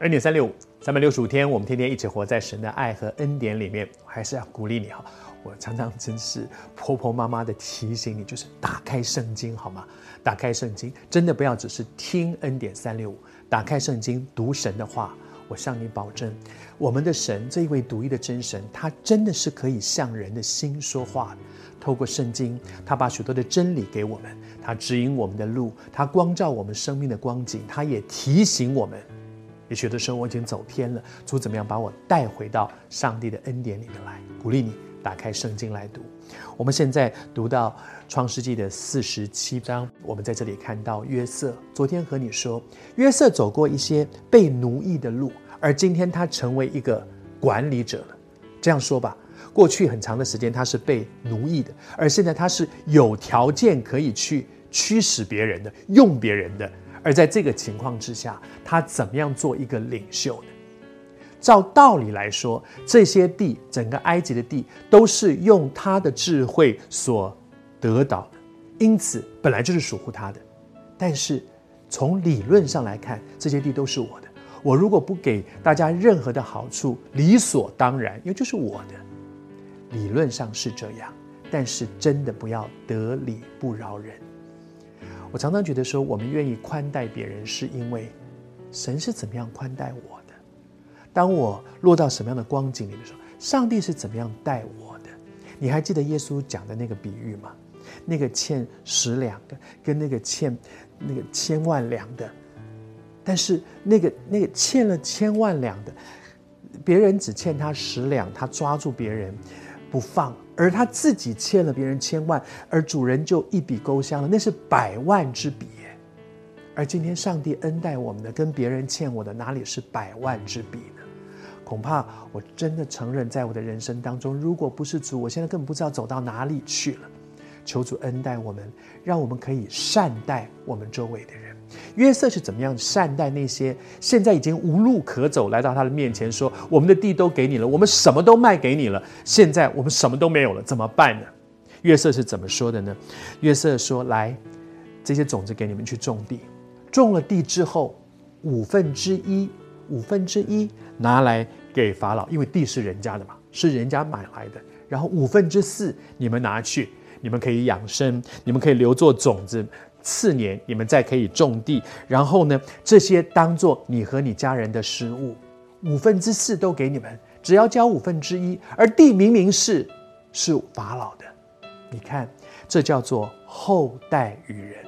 恩典三六五，三百六十五天，我们天天一起活在神的爱和恩典里面。还是要鼓励你哈，我常常真是婆婆妈妈的提醒你，就是打开圣经好吗？打开圣经，真的不要只是听恩典三六五，打开圣经读神的话。我向你保证，我们的神这一位独一的真神，他真的是可以向人的心说话的。透过圣经，他把许多的真理给我们，他指引我们的路，他光照我们生命的光景，他也提醒我们。也许的时候我已经走偏了，主怎么样把我带回到上帝的恩典里面来？鼓励你打开圣经来读。我们现在读到创世纪的四十七章，我们在这里看到约瑟。昨天和你说，约瑟走过一些被奴役的路，而今天他成为一个管理者了。这样说吧。过去很长的时间，他是被奴役的，而现在他是有条件可以去驱使别人的，用别人的。而在这个情况之下，他怎么样做一个领袖呢？照道理来说，这些地，整个埃及的地，都是用他的智慧所得到的，因此本来就是属乎他的。但是从理论上来看，这些地都是我的。我如果不给大家任何的好处，理所当然，因为就是我的。理论上是这样，但是真的不要得理不饶人。我常常觉得说，我们愿意宽待别人，是因为神是怎么样宽待我的。当我落到什么样的光景里的时候，上帝是怎么样待我的？你还记得耶稣讲的那个比喻吗？那个欠十两的，跟那个欠那个千万两的，但是那个那个欠了千万两的，别人只欠他十两，他抓住别人。不放，而他自己欠了别人千万，而主人就一笔勾销了，那是百万之笔。而今天上帝恩待我们的，跟别人欠我的，哪里是百万之比呢？恐怕我真的承认，在我的人生当中，如果不是主，我现在根本不知道走到哪里去了。求主恩待我们，让我们可以善待我们周围的人。约瑟是怎么样善待那些现在已经无路可走，来到他的面前说：“我们的地都给你了，我们什么都卖给你了，现在我们什么都没有了，怎么办呢？”约瑟是怎么说的呢？约瑟说：“来，这些种子给你们去种地，种了地之后，五分之一，五分之一拿来给法老，因为地是人家的嘛，是人家买来的。然后五分之四你们拿去，你们可以养生，你们可以留作种子。”次年你们再可以种地，然后呢，这些当做你和你家人的食物，五分之四都给你们，只要交五分之一。而地明明是是法老的，你看，这叫做厚待于人，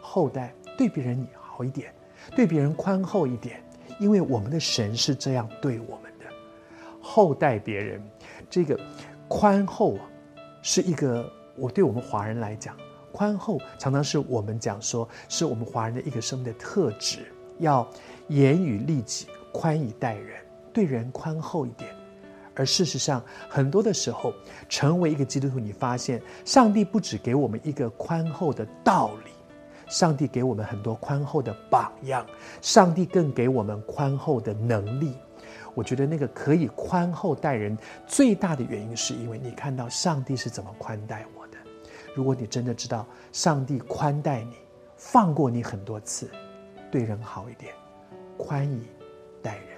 厚待对别人你好一点，对别人宽厚一点，因为我们的神是这样对我们的，厚待别人，这个宽厚啊，是一个我对我们华人来讲。宽厚常常是我们讲说，是我们华人的一个生命的特质，要严于律己，宽以待人，对人宽厚一点。而事实上，很多的时候，成为一个基督徒，你发现上帝不只给我们一个宽厚的道理，上帝给我们很多宽厚的榜样，上帝更给我们宽厚的能力。我觉得那个可以宽厚待人最大的原因，是因为你看到上帝是怎么宽待我。如果你真的知道上帝宽待你，放过你很多次，对人好一点，宽以待人。